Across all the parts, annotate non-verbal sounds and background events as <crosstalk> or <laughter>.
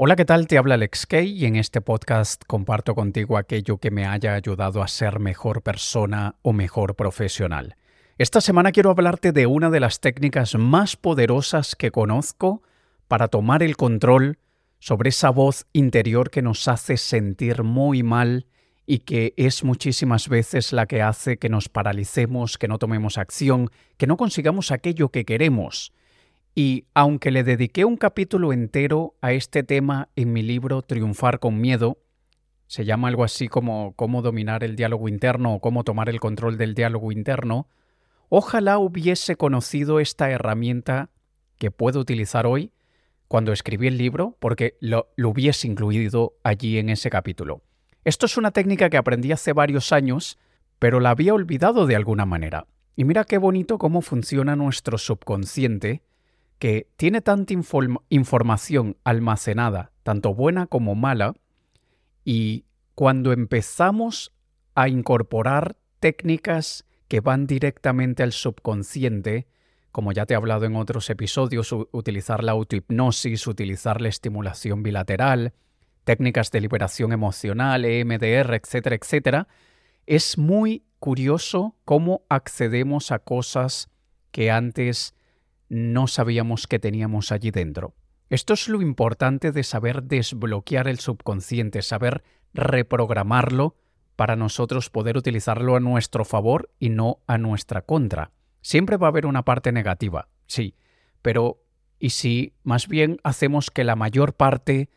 Hola, ¿qué tal? Te habla Alex Kay y en este podcast comparto contigo aquello que me haya ayudado a ser mejor persona o mejor profesional. Esta semana quiero hablarte de una de las técnicas más poderosas que conozco para tomar el control sobre esa voz interior que nos hace sentir muy mal y que es muchísimas veces la que hace que nos paralicemos, que no tomemos acción, que no consigamos aquello que queremos. Y aunque le dediqué un capítulo entero a este tema en mi libro Triunfar con Miedo, se llama algo así como cómo dominar el diálogo interno o cómo tomar el control del diálogo interno, ojalá hubiese conocido esta herramienta que puedo utilizar hoy cuando escribí el libro, porque lo, lo hubiese incluido allí en ese capítulo. Esto es una técnica que aprendí hace varios años, pero la había olvidado de alguna manera. Y mira qué bonito cómo funciona nuestro subconsciente que tiene tanta información almacenada, tanto buena como mala, y cuando empezamos a incorporar técnicas que van directamente al subconsciente, como ya te he hablado en otros episodios, utilizar la autohipnosis, utilizar la estimulación bilateral, técnicas de liberación emocional, EMDR, etcétera, etcétera, es muy curioso cómo accedemos a cosas que antes no sabíamos que teníamos allí dentro. Esto es lo importante de saber desbloquear el subconsciente, saber reprogramarlo para nosotros poder utilizarlo a nuestro favor y no a nuestra contra. Siempre va a haber una parte negativa, sí, pero ¿y si más bien hacemos que la mayor parte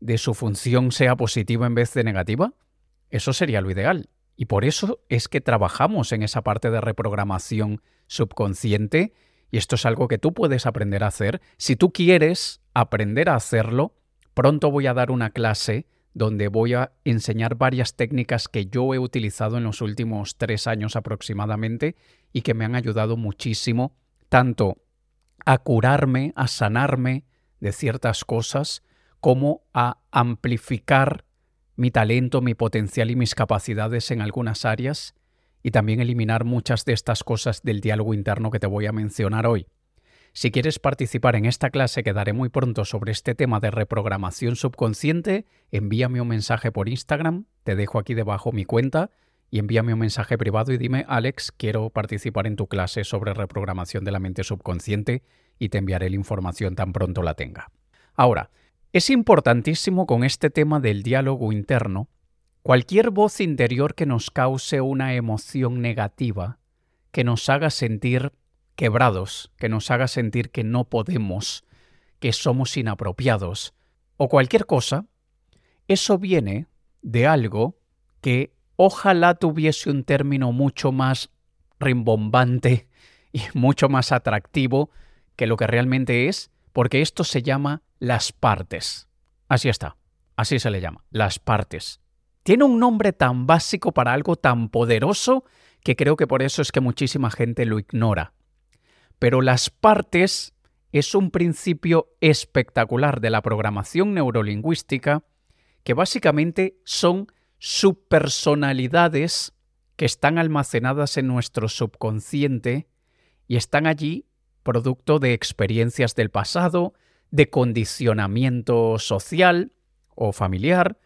de su función sea positiva en vez de negativa? Eso sería lo ideal. Y por eso es que trabajamos en esa parte de reprogramación subconsciente y esto es algo que tú puedes aprender a hacer. Si tú quieres aprender a hacerlo, pronto voy a dar una clase donde voy a enseñar varias técnicas que yo he utilizado en los últimos tres años aproximadamente y que me han ayudado muchísimo, tanto a curarme, a sanarme de ciertas cosas, como a amplificar mi talento, mi potencial y mis capacidades en algunas áreas y también eliminar muchas de estas cosas del diálogo interno que te voy a mencionar hoy. Si quieres participar en esta clase que daré muy pronto sobre este tema de reprogramación subconsciente, envíame un mensaje por Instagram, te dejo aquí debajo mi cuenta y envíame un mensaje privado y dime, Alex, quiero participar en tu clase sobre reprogramación de la mente subconsciente y te enviaré la información tan pronto la tenga. Ahora, es importantísimo con este tema del diálogo interno Cualquier voz interior que nos cause una emoción negativa, que nos haga sentir quebrados, que nos haga sentir que no podemos, que somos inapropiados, o cualquier cosa, eso viene de algo que ojalá tuviese un término mucho más rimbombante y <laughs> mucho más atractivo que lo que realmente es, porque esto se llama las partes. Así está, así se le llama, las partes. Tiene un nombre tan básico para algo tan poderoso que creo que por eso es que muchísima gente lo ignora. Pero las partes es un principio espectacular de la programación neurolingüística que básicamente son subpersonalidades que están almacenadas en nuestro subconsciente y están allí producto de experiencias del pasado, de condicionamiento social o familiar,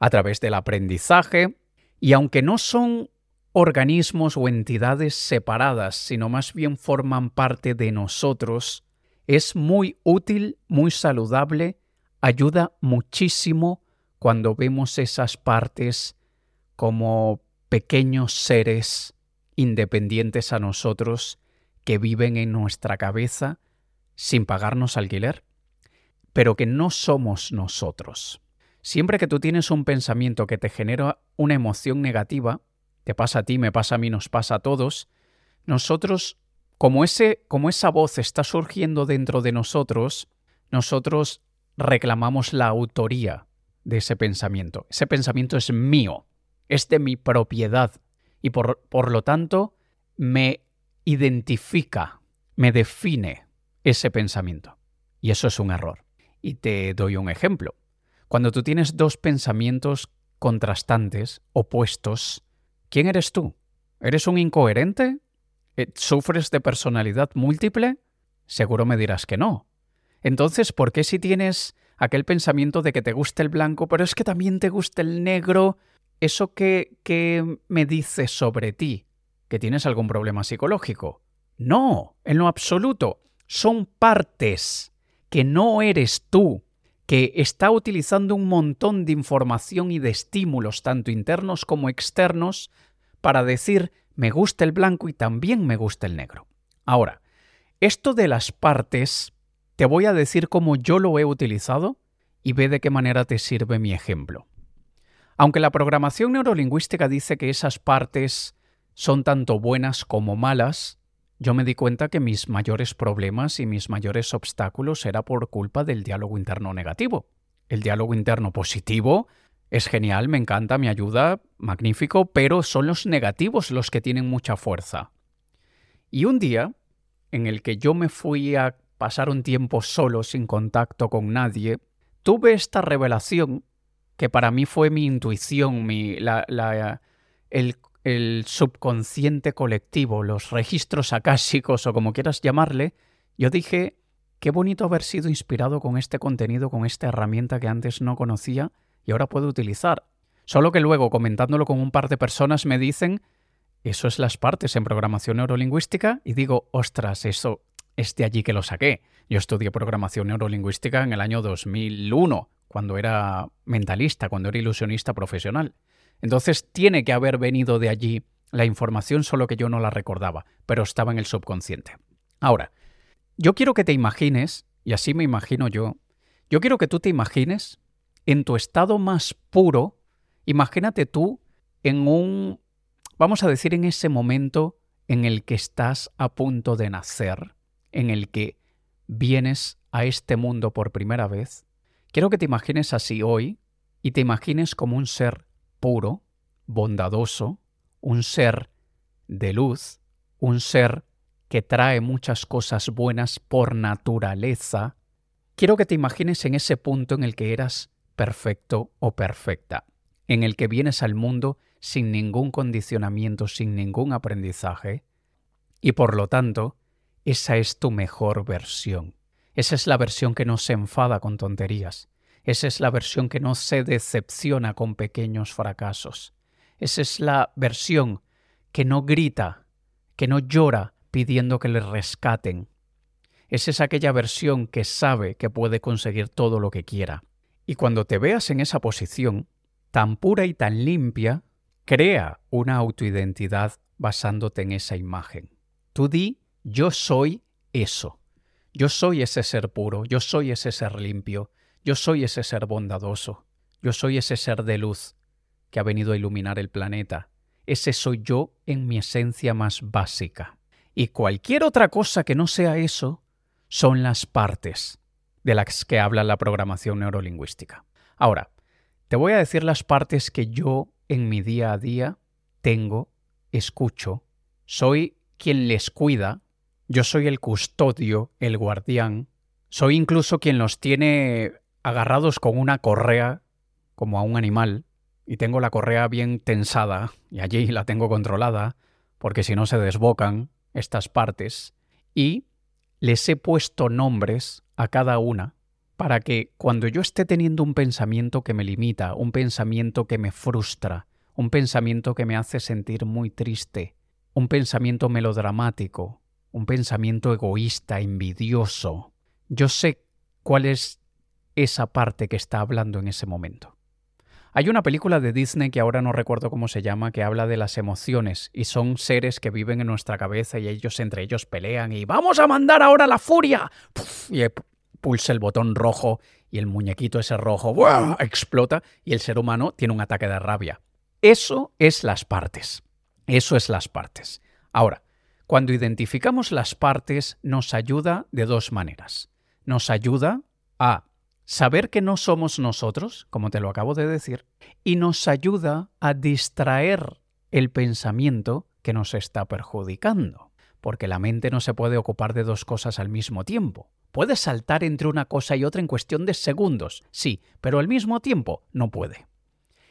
a través del aprendizaje, y aunque no son organismos o entidades separadas, sino más bien forman parte de nosotros, es muy útil, muy saludable, ayuda muchísimo cuando vemos esas partes como pequeños seres independientes a nosotros que viven en nuestra cabeza sin pagarnos alquiler, pero que no somos nosotros. Siempre que tú tienes un pensamiento que te genera una emoción negativa, te pasa a ti, me pasa a mí, nos pasa a todos, nosotros, como, ese, como esa voz está surgiendo dentro de nosotros, nosotros reclamamos la autoría de ese pensamiento. Ese pensamiento es mío, es de mi propiedad y por, por lo tanto me identifica, me define ese pensamiento. Y eso es un error. Y te doy un ejemplo. Cuando tú tienes dos pensamientos contrastantes, opuestos, ¿quién eres tú? ¿Eres un incoherente? Eh, ¿Sufres de personalidad múltiple? Seguro me dirás que no. Entonces, ¿por qué si tienes aquel pensamiento de que te gusta el blanco, pero es que también te gusta el negro, ¿eso qué, qué me dice sobre ti? ¿Que tienes algún problema psicológico? No, en lo absoluto. Son partes que no eres tú, que está utilizando un montón de información y de estímulos, tanto internos como externos, para decir me gusta el blanco y también me gusta el negro. Ahora, esto de las partes, te voy a decir cómo yo lo he utilizado y ve de qué manera te sirve mi ejemplo. Aunque la programación neurolingüística dice que esas partes son tanto buenas como malas, yo me di cuenta que mis mayores problemas y mis mayores obstáculos era por culpa del diálogo interno negativo. El diálogo interno positivo es genial, me encanta, me ayuda, magnífico, pero son los negativos los que tienen mucha fuerza. Y un día, en el que yo me fui a pasar un tiempo solo, sin contacto con nadie, tuve esta revelación que para mí fue mi intuición, mi, la, el, el subconsciente colectivo, los registros acásicos o como quieras llamarle, yo dije, qué bonito haber sido inspirado con este contenido, con esta herramienta que antes no conocía y ahora puedo utilizar. Solo que luego, comentándolo con un par de personas, me dicen, eso es las partes en programación neurolingüística, y digo, ostras, eso es de allí que lo saqué. Yo estudié programación neurolingüística en el año 2001, cuando era mentalista, cuando era ilusionista profesional. Entonces tiene que haber venido de allí la información, solo que yo no la recordaba, pero estaba en el subconsciente. Ahora, yo quiero que te imagines, y así me imagino yo, yo quiero que tú te imagines en tu estado más puro, imagínate tú en un, vamos a decir, en ese momento en el que estás a punto de nacer, en el que vienes a este mundo por primera vez. Quiero que te imagines así hoy y te imagines como un ser puro, bondadoso, un ser de luz, un ser que trae muchas cosas buenas por naturaleza. Quiero que te imagines en ese punto en el que eras perfecto o perfecta, en el que vienes al mundo sin ningún condicionamiento, sin ningún aprendizaje, y por lo tanto, esa es tu mejor versión. Esa es la versión que no se enfada con tonterías. Esa es la versión que no se decepciona con pequeños fracasos. Esa es la versión que no grita, que no llora pidiendo que le rescaten. Esa es aquella versión que sabe que puede conseguir todo lo que quiera. Y cuando te veas en esa posición, tan pura y tan limpia, crea una autoidentidad basándote en esa imagen. Tú di, yo soy eso. Yo soy ese ser puro, yo soy ese ser limpio, yo soy ese ser bondadoso, yo soy ese ser de luz que ha venido a iluminar el planeta. Ese soy yo en mi esencia más básica. Y cualquier otra cosa que no sea eso son las partes de las que habla la programación neurolingüística. Ahora, te voy a decir las partes que yo en mi día a día tengo, escucho, soy quien les cuida, yo soy el custodio, el guardián, soy incluso quien los tiene agarrados con una correa, como a un animal, y tengo la correa bien tensada, y allí la tengo controlada, porque si no se desbocan estas partes, y les he puesto nombres a cada una para que cuando yo esté teniendo un pensamiento que me limita, un pensamiento que me frustra, un pensamiento que me hace sentir muy triste, un pensamiento melodramático, un pensamiento egoísta, envidioso, yo sé cuál es esa parte que está hablando en ese momento. Hay una película de Disney que ahora no recuerdo cómo se llama, que habla de las emociones y son seres que viven en nuestra cabeza y ellos entre ellos pelean y vamos a mandar ahora la furia. y pulsa el botón rojo y el muñequito ese rojo explota y el ser humano tiene un ataque de rabia. Eso es las partes. Eso es las partes. Ahora, cuando identificamos las partes nos ayuda de dos maneras. Nos ayuda a saber que no somos nosotros, como te lo acabo de decir, y nos ayuda a distraer el pensamiento que nos está perjudicando, porque la mente no se puede ocupar de dos cosas al mismo tiempo. Puede saltar entre una cosa y otra en cuestión de segundos, sí, pero al mismo tiempo no puede.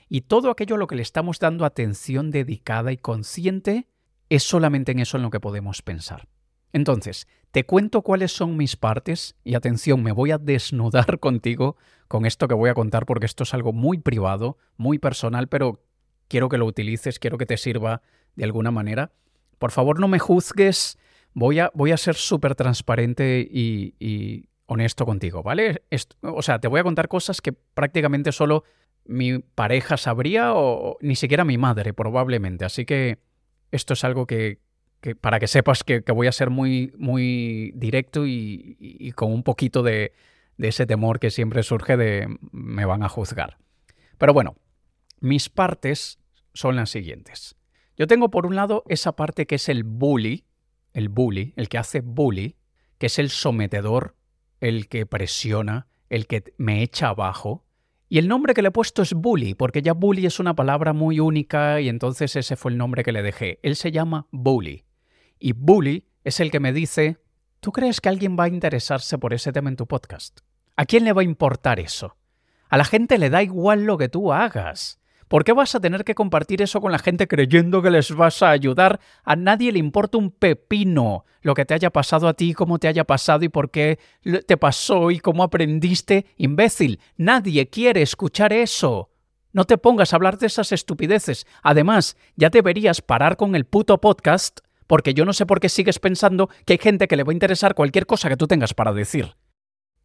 Y todo aquello a lo que le estamos dando atención dedicada y consciente es solamente en eso en lo que podemos pensar. Entonces, Te cuento cuáles son mis partes y atención, me voy a desnudar <laughs> contigo con esto que voy a contar porque esto es algo muy privado, muy personal, pero quiero que lo utilices, quiero que te sirva de alguna manera. Por favor, no me juzgues, voy a, voy a ser súper transparente y, honesto contigo, ¿vale? o sea, te voy a contar cosas que prácticamente solo mi pareja sabría o ni siquiera mi madre probablemente. Así que esto es algo que, para que sepas que, voy a ser muy, muy directo y, con un poquito de, de ese temor que siempre surge de me van a juzgar. Pero bueno, mis partes son las siguientes. Yo tengo por un lado esa parte que es el bully, el bully, el que hace bully, que es el sometedor, el que presiona, el que me echa abajo, y el nombre que le he puesto es Bully, porque ya Bully es una palabra muy única y entonces ese fue el nombre que le dejé. Él se llama Bully. Y Bully es el que me dice, ¿tú crees que alguien va a interesarse por ese tema en tu podcast? ¿A quién le va a importar eso? A la gente le da igual lo que tú hagas. ¿Por qué vas a tener que compartir eso con la gente creyendo que les vas a ayudar? A nadie le importa un pepino lo que te haya pasado a ti, cómo te haya pasado y por qué te pasó y cómo aprendiste. Imbécil, nadie quiere escuchar eso. No te pongas a hablar de esas estupideces. Además, ya deberías parar con el puto podcast porque yo no sé por qué sigues pensando que hay gente que le va a interesar cualquier cosa que tú tengas para decir.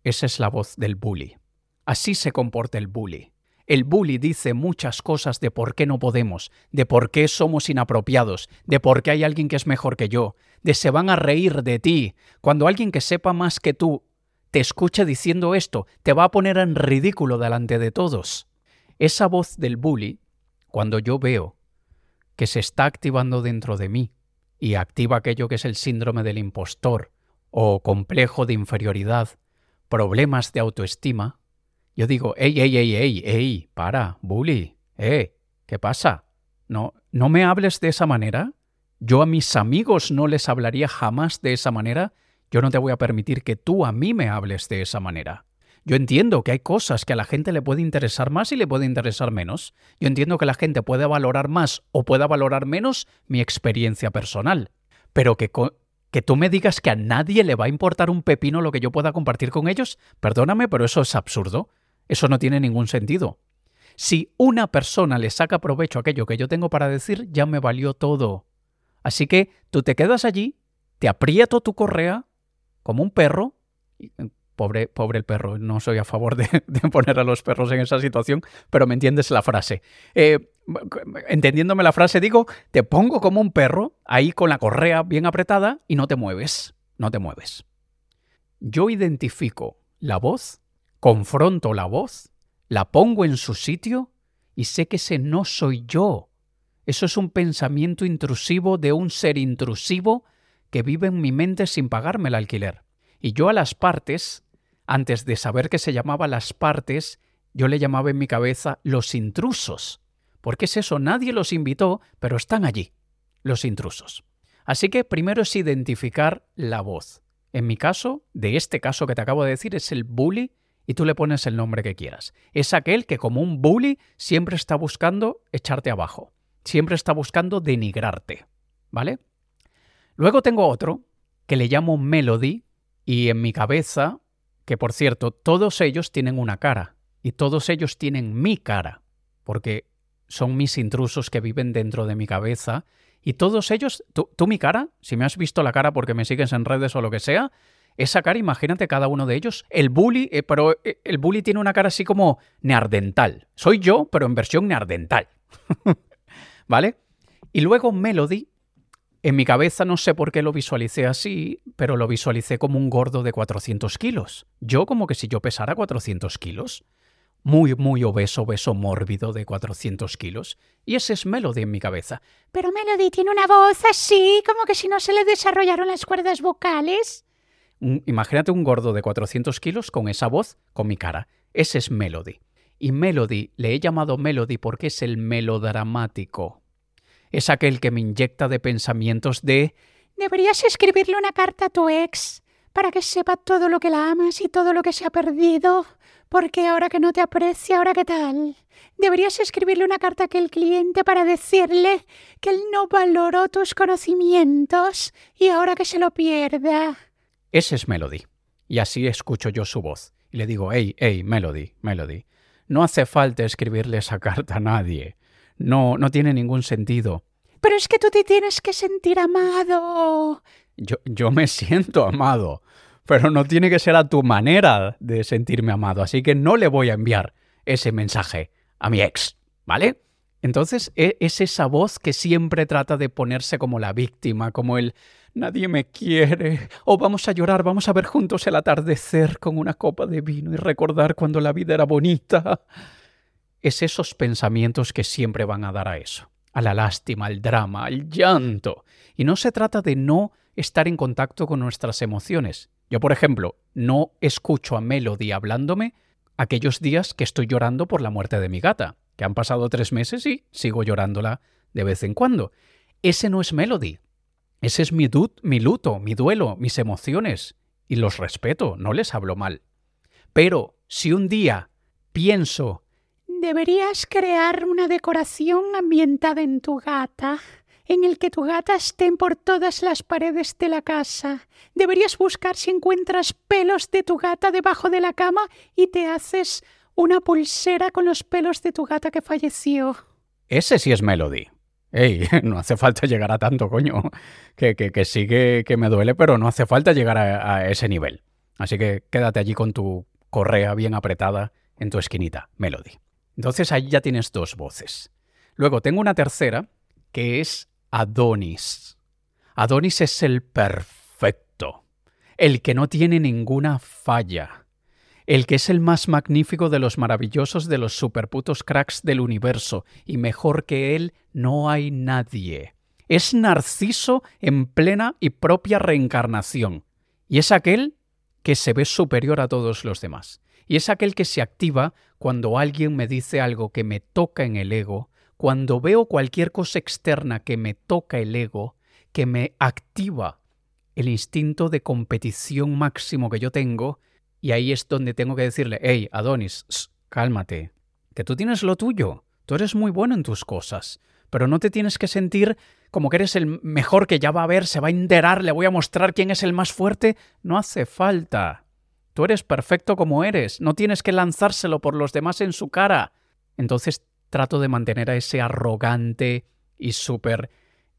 Esa es la voz del bully. Así se comporta el bully. El bully dice muchas cosas de por qué no podemos, de por qué somos inapropiados, de por qué hay alguien que es mejor que yo, de se van a reír de ti. Cuando alguien que sepa más que tú te escuche diciendo esto, te va a poner en ridículo delante de todos. Esa voz del bully, cuando yo veo que se está activando dentro de mí y activa aquello que es el síndrome del impostor o complejo de inferioridad, problemas de autoestima, yo digo, ey, ey, ey, ey, ey, para, bully, eh, ¿qué pasa? No, no me hables de esa manera. Yo a mis amigos no les hablaría jamás de esa manera. Yo no te voy a permitir que tú a mí me hables de esa manera. Yo entiendo que hay cosas que a la gente le puede interesar más y le puede interesar menos. Yo entiendo que la gente puede valorar más o pueda valorar menos mi experiencia personal. Pero que, que tú me digas que a nadie le va a importar un pepino lo que yo pueda compartir con ellos, perdóname, pero eso es absurdo. Eso no tiene ningún sentido. Si una persona le saca provecho a aquello que yo tengo para decir, ya me valió todo. Así que tú te quedas allí, te aprieto tu correa como un perro. Pobre, pobre el perro, no soy a favor de, poner a los perros en esa situación, pero me entiendes la frase. Eh, entendiéndome la frase, digo, te pongo como un perro, ahí con la correa bien apretada y no te mueves, no te mueves. Yo identifico la voz confronto la voz, la pongo en su sitio y sé que ese no soy yo. Eso es un pensamiento intrusivo de un ser intrusivo que vive en mi mente sin pagarme el alquiler. Y yo a las partes, antes de saber que se llamaba las partes, yo le llamaba en mi cabeza los intrusos. Porque es eso, nadie los invitó, pero están allí, los intrusos. Así que primero es identificar la voz. En mi caso, de este caso que te acabo de decir, es el bully y tú le pones el nombre que quieras. Es aquel que como un bully siempre está buscando echarte abajo, siempre está buscando denigrarte, ¿vale? Luego tengo otro que le llamo Melody y en mi cabeza, que por cierto, todos ellos tienen una cara y todos ellos tienen mi cara, porque son mis intrusos que viven dentro de mi cabeza y todos ellos, tú, mi cara, si me has visto la cara porque me sigues en redes o lo que sea, esa cara, imagínate cada uno de ellos. El bully, eh, pero eh, el bully tiene una cara así como neardental. Soy yo, pero en versión neardental. <laughs> ¿Vale? Y luego Melody, en mi cabeza no sé por qué lo visualicé así, pero lo visualicé como un gordo de 400 kilos. Yo como que si yo pesara 400 kilos. Muy, muy obeso, obeso, mórbido de 400 kilos. Y ese es Melody en mi cabeza. Pero Melody tiene una voz así, como que si no se le desarrollaron las cuerdas vocales imagínate un gordo de 400 kilos con esa voz, con mi cara. Ese es Melody. Y Melody le he llamado Melody porque es el melodramático. Es aquel que me inyecta de pensamientos de... Deberías escribirle una carta a tu ex para que sepa todo lo que la amas y todo lo que se ha perdido. Porque ahora que no te aprecia, ahora qué tal. Deberías escribirle una carta a aquel cliente para decirle que él no valoró tus conocimientos y ahora que se lo pierda. Ese es Melody. Y así escucho yo su voz. Y le digo, hey, hey, Melody, Melody. No hace falta escribirle esa carta a nadie. No, no tiene ningún sentido. Pero es que tú te tienes que sentir amado. Yo, yo me siento amado, pero no tiene que ser a tu manera de sentirme amado, así que no le voy a enviar ese mensaje a mi ex, ¿vale? Entonces e, es esa voz que siempre trata de ponerse como la víctima, como el nadie me quiere, o vamos a llorar, vamos a ver juntos el atardecer con una copa de vino y recordar cuando la vida era bonita. Es esos pensamientos que siempre van a dar a eso a la lástima, al drama, al llanto. Y no se trata de no estar en contacto con nuestras emociones. Yo, por ejemplo, no escucho a Melody hablándome aquellos días que estoy llorando por la muerte de mi gata, que han pasado tres meses y sigo llorándola de vez en cuando. Ese no es Melody. Ese es mi, mi luto, mi duelo, mis emociones. Y los respeto, no les hablo mal. Pero si un día pienso Deberías crear una decoración ambientada en tu gata, en el que tu gata esté por todas las paredes de la casa. Deberías buscar si encuentras pelos de tu gata debajo de la cama y te haces una pulsera con los pelos de tu gata que falleció. Ese sí es Melody. Ey, <laughs> no hace falta llegar a tanto, coño. Que, que, que sí que, me duele, pero no hace falta llegar a ese nivel. Así que quédate allí con tu correa bien apretada en tu esquinita, Melody. Entonces ahí ya tienes dos voces. Luego tengo una tercera que es Adonis. Adonis es el perfecto, el que no tiene ninguna falla, el que es el más magnífico de los maravillosos de los superputos cracks del universo, y mejor que él no hay nadie. Es Narciso en plena y propia reencarnación, y es aquel que se ve superior a todos los demás y es aquel que se activa cuando alguien me dice algo que me toca en el ego, cuando veo cualquier cosa externa que me toca el ego, que me activa el instinto de competición máximo que yo tengo, y ahí es donde tengo que decirle, hey, Adonis, cálmate, que tú tienes lo tuyo, tú eres muy bueno en tus cosas, pero no te tienes que sentir como que eres el mejor que ya va a ver, se va a enterar, le voy a mostrar quién es el más fuerte, no hace falta. Tú eres perfecto como eres, no tienes que lanzárselo por los demás en su cara. Entonces trato de mantener a ese arrogante y súper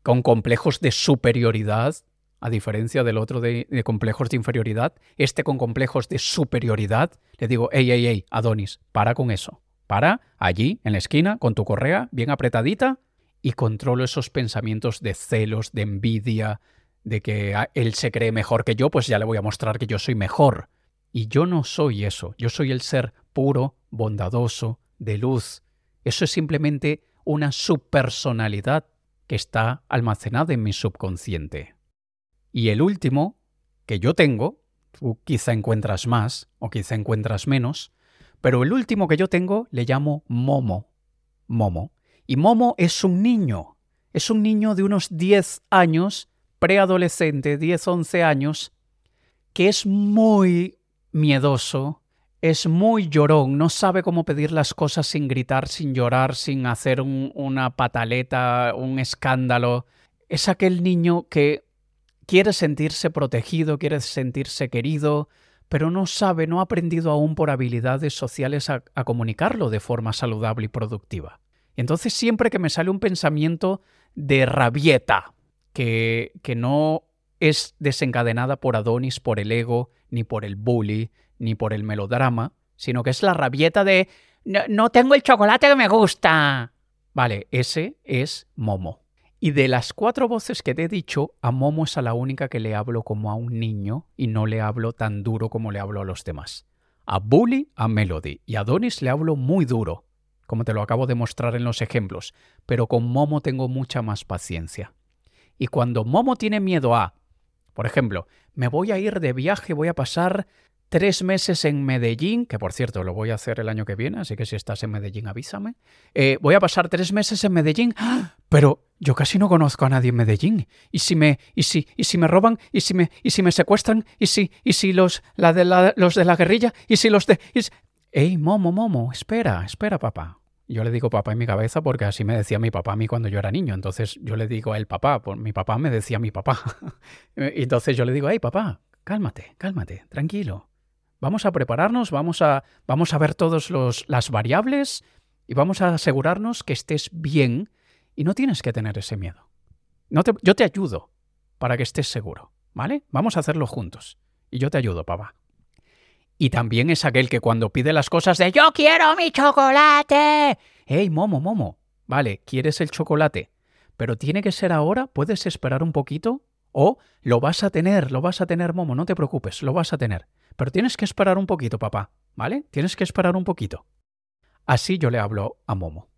con complejos de superioridad, a diferencia del otro de, complejos de inferioridad, este con complejos de superioridad, le digo, ey, ey, ey, Adonis, para con eso. Para allí, en la esquina, con tu correa bien apretadita, y controlo esos pensamientos de celos, de envidia, de que ah, él se cree mejor que yo, pues ya le voy a mostrar que yo soy mejor. Y yo no soy eso, yo soy el ser puro, bondadoso, de luz. Eso es simplemente una subpersonalidad que está almacenada en mi subconsciente. Y el último que yo tengo, tú quizá encuentras más o quizá encuentras menos, pero el último que yo tengo le llamo Momo. Momo. Y Momo es un niño. Es un niño de unos 10 años, preadolescente, 10, 11 años, que es muy miedoso, es muy llorón, no sabe cómo pedir las cosas sin gritar, sin llorar, sin hacer una pataleta, un escándalo. Es aquel niño que quiere sentirse protegido, quiere sentirse querido, pero no sabe, no ha aprendido aún por habilidades sociales a, a comunicarlo de forma saludable y productiva. Y entonces siempre que me sale un pensamiento de rabieta, que, que no es desencadenada por Adonis, por el ego, ni por el bully, ni por el melodrama, sino que es la rabieta de no, tengo el chocolate que me gusta. Vale, ese es Momo. Y de las cuatro voces que te he dicho, a Momo es a la única que le hablo como a un niño y no le hablo tan duro como le hablo a los demás. A Bully, a Melody y a Adonis le hablo muy duro, como te lo acabo de mostrar en los ejemplos, pero con Momo tengo mucha más paciencia. Y cuando Momo tiene miedo a por ejemplo, me voy a ir de viaje, voy a pasar tres meses en Medellín, que por cierto lo voy a hacer el año que viene, así que si estás en Medellín avísame. Eh, voy a pasar tres meses en Medellín, ¡Ah! pero yo casi no conozco a nadie en Medellín. ¿Y si me, y si, y si me roban? ¿Y si me, y si me secuestran? ¿Y si, y si los, la de la, los de la guerrilla? ¿Y si los de... ¡Ey, Momo, Momo! Espera, espera, papá. Yo le digo papá en mi cabeza porque así me decía mi papá a mí cuando yo era niño. Entonces yo le digo a él papá, por mi papá me decía mi papá. <laughs> Entonces yo le digo, hey papá, cálmate, cálmate, tranquilo. Vamos a prepararnos, vamos a, vamos a ver todas las variables y vamos a asegurarnos que estés bien y no tienes que tener ese miedo. No te, yo te ayudo para que estés seguro, ¿vale? Vamos a hacerlo juntos. Y yo te ayudo, papá. Y también es aquel que cuando pide las cosas de yo quiero mi chocolate. ¡Ey, Momo, Momo! Vale, quieres el chocolate, pero tiene que ser ahora, ¿puedes esperar un poquito? O lo vas a tener, lo vas a tener, Momo, no te preocupes, lo vas a tener. Pero tienes que esperar un poquito, papá, ¿vale? Tienes que esperar un poquito. Así yo le hablo a Momo.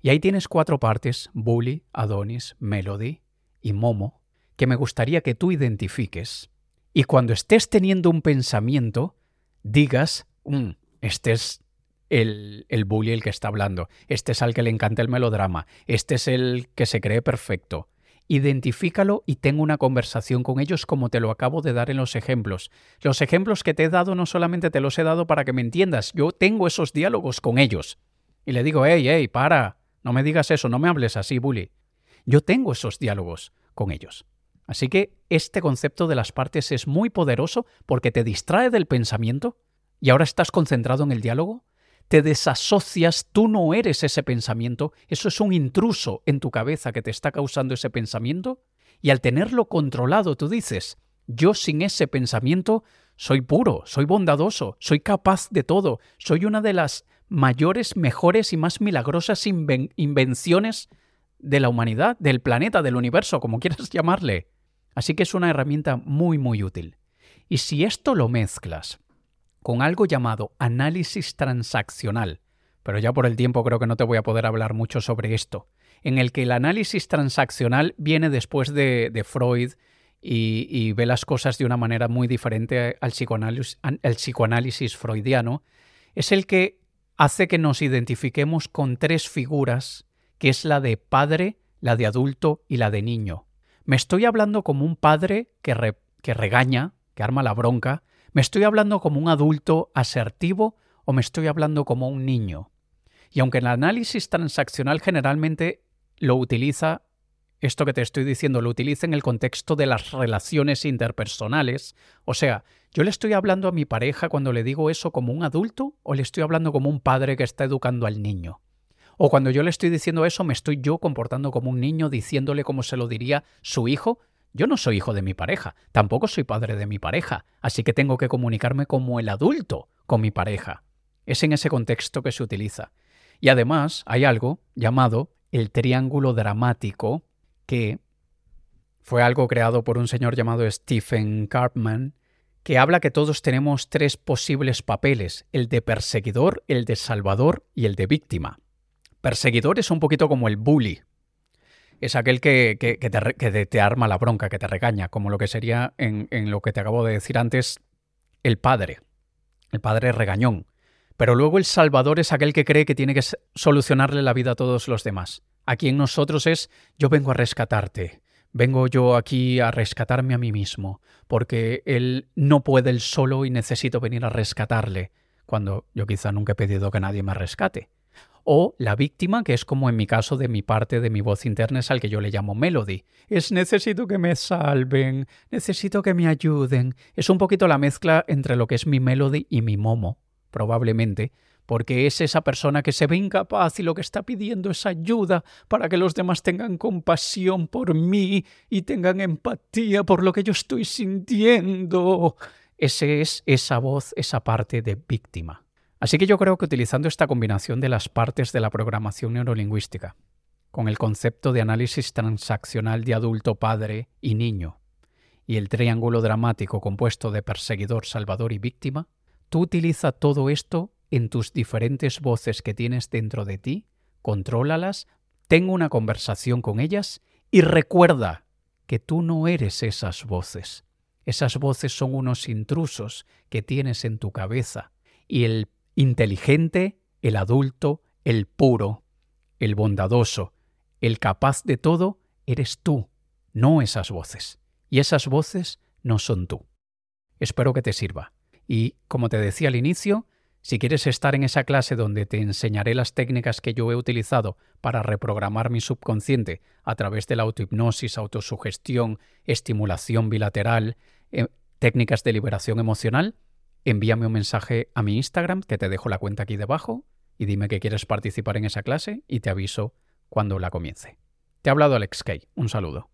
Y ahí tienes cuatro partes, Bully, Adonis, Melody y Momo, que me gustaría que tú identifiques. Y cuando estés teniendo un pensamiento, digas, mm, este es el, el bully el que está hablando, este es al que le encanta el melodrama, este es el que se cree perfecto. Identifícalo y tengo una conversación con ellos como te lo acabo de dar en los ejemplos. Los ejemplos que te he dado no solamente te los he dado para que me entiendas, yo tengo esos diálogos con ellos. Y le digo, hey, hey, para, no me digas eso, no me hables así, bully. Yo tengo esos diálogos con ellos. Así que este concepto de las partes es muy poderoso porque te distrae del pensamiento y ahora estás concentrado en el diálogo. Te desasocias, tú no eres ese pensamiento, eso es un intruso en tu cabeza que te está causando ese pensamiento, y al tenerlo controlado tú dices, yo sin ese pensamiento soy puro, soy bondadoso, soy capaz de todo, soy una de las mayores, mejores y más milagrosas invenciones de la humanidad, del planeta, del universo, como quieras <laughs> llamarle. Así que es una herramienta muy, muy útil. Y si esto lo mezclas con algo llamado análisis transaccional, pero ya por el tiempo creo que no te voy a poder hablar mucho sobre esto, en el que el análisis transaccional viene después de, Freud y, ve las cosas de una manera muy diferente al psicoanálisis, al psicoanálisis freudiano, es el que hace que nos identifiquemos con tres figuras, que es la de padre, la de adulto y la de niño. Me estoy hablando como un padre que, regaña, que arma la bronca, ¿Me estoy hablando como un adulto asertivo o me estoy hablando como un niño? Y aunque el análisis transaccional generalmente lo utiliza, esto que te estoy diciendo, lo utiliza en el contexto de las relaciones interpersonales, o sea, ¿yo le estoy hablando a mi pareja cuando le digo eso como un adulto o le estoy hablando como un padre que está educando al niño? O cuando yo le estoy diciendo eso, me estoy yo comportando como un niño diciéndole como se lo diría su hijo yo no soy hijo de mi pareja, tampoco soy padre de mi pareja, así que tengo que comunicarme como el adulto con mi pareja. Es en ese contexto que se utiliza. Y además hay algo llamado el triángulo dramático, que fue algo creado por un señor llamado Stephen Karpman, que habla que todos tenemos tres posibles papeles, el de perseguidor, el de salvador y el de víctima. Perseguidor es un poquito como el bully, es aquel que, te, arma la bronca, que te regaña, como lo que sería en, en lo que te acabo de decir antes, el padre. El padre regañón. Pero luego el Salvador es aquel que cree que tiene que solucionarle la vida a todos los demás. Aquí en nosotros es yo vengo a rescatarte, vengo yo aquí a rescatarme a mí mismo, porque él no puede él solo y necesito venir a rescatarle, cuando yo quizá nunca he pedido que nadie me rescate o la víctima, que es como en mi caso de mi parte de mi voz interna, es al que yo le llamo melody. Es necesito que me salven, necesito que me ayuden. Es un poquito la mezcla entre lo que es mi melody y mi momo, probablemente, porque es esa persona que se ve incapaz y lo que está pidiendo es ayuda para que los demás tengan compasión por mí y tengan empatía por lo que yo estoy sintiendo. Ese es esa voz, esa parte de víctima. Así que yo creo que utilizando esta combinación de las partes de la programación neurolingüística, con el concepto de análisis transaccional de adulto, padre y niño, y el triángulo dramático compuesto de perseguidor, salvador y víctima, tú utiliza todo esto en tus diferentes voces que tienes dentro de ti, contrólalas, ten una conversación con ellas y recuerda que tú no eres esas voces. Esas voces son unos intrusos que tienes en tu cabeza y el inteligente, el adulto, el puro, el bondadoso, el capaz de todo, eres tú, no esas voces. Y esas voces no son tú. Espero que te sirva. Y, como te decía al inicio, si quieres estar en esa clase donde te enseñaré las técnicas que yo he utilizado para reprogramar mi subconsciente a través de la autohipnosis, autosugestión, estimulación bilateral, eh, técnicas de liberación emocional, envíame un mensaje a mi Instagram, que te dejo la cuenta aquí debajo, y dime que quieres participar en esa clase y te aviso cuando la comience. Te ha hablado Alex Kay. Un saludo.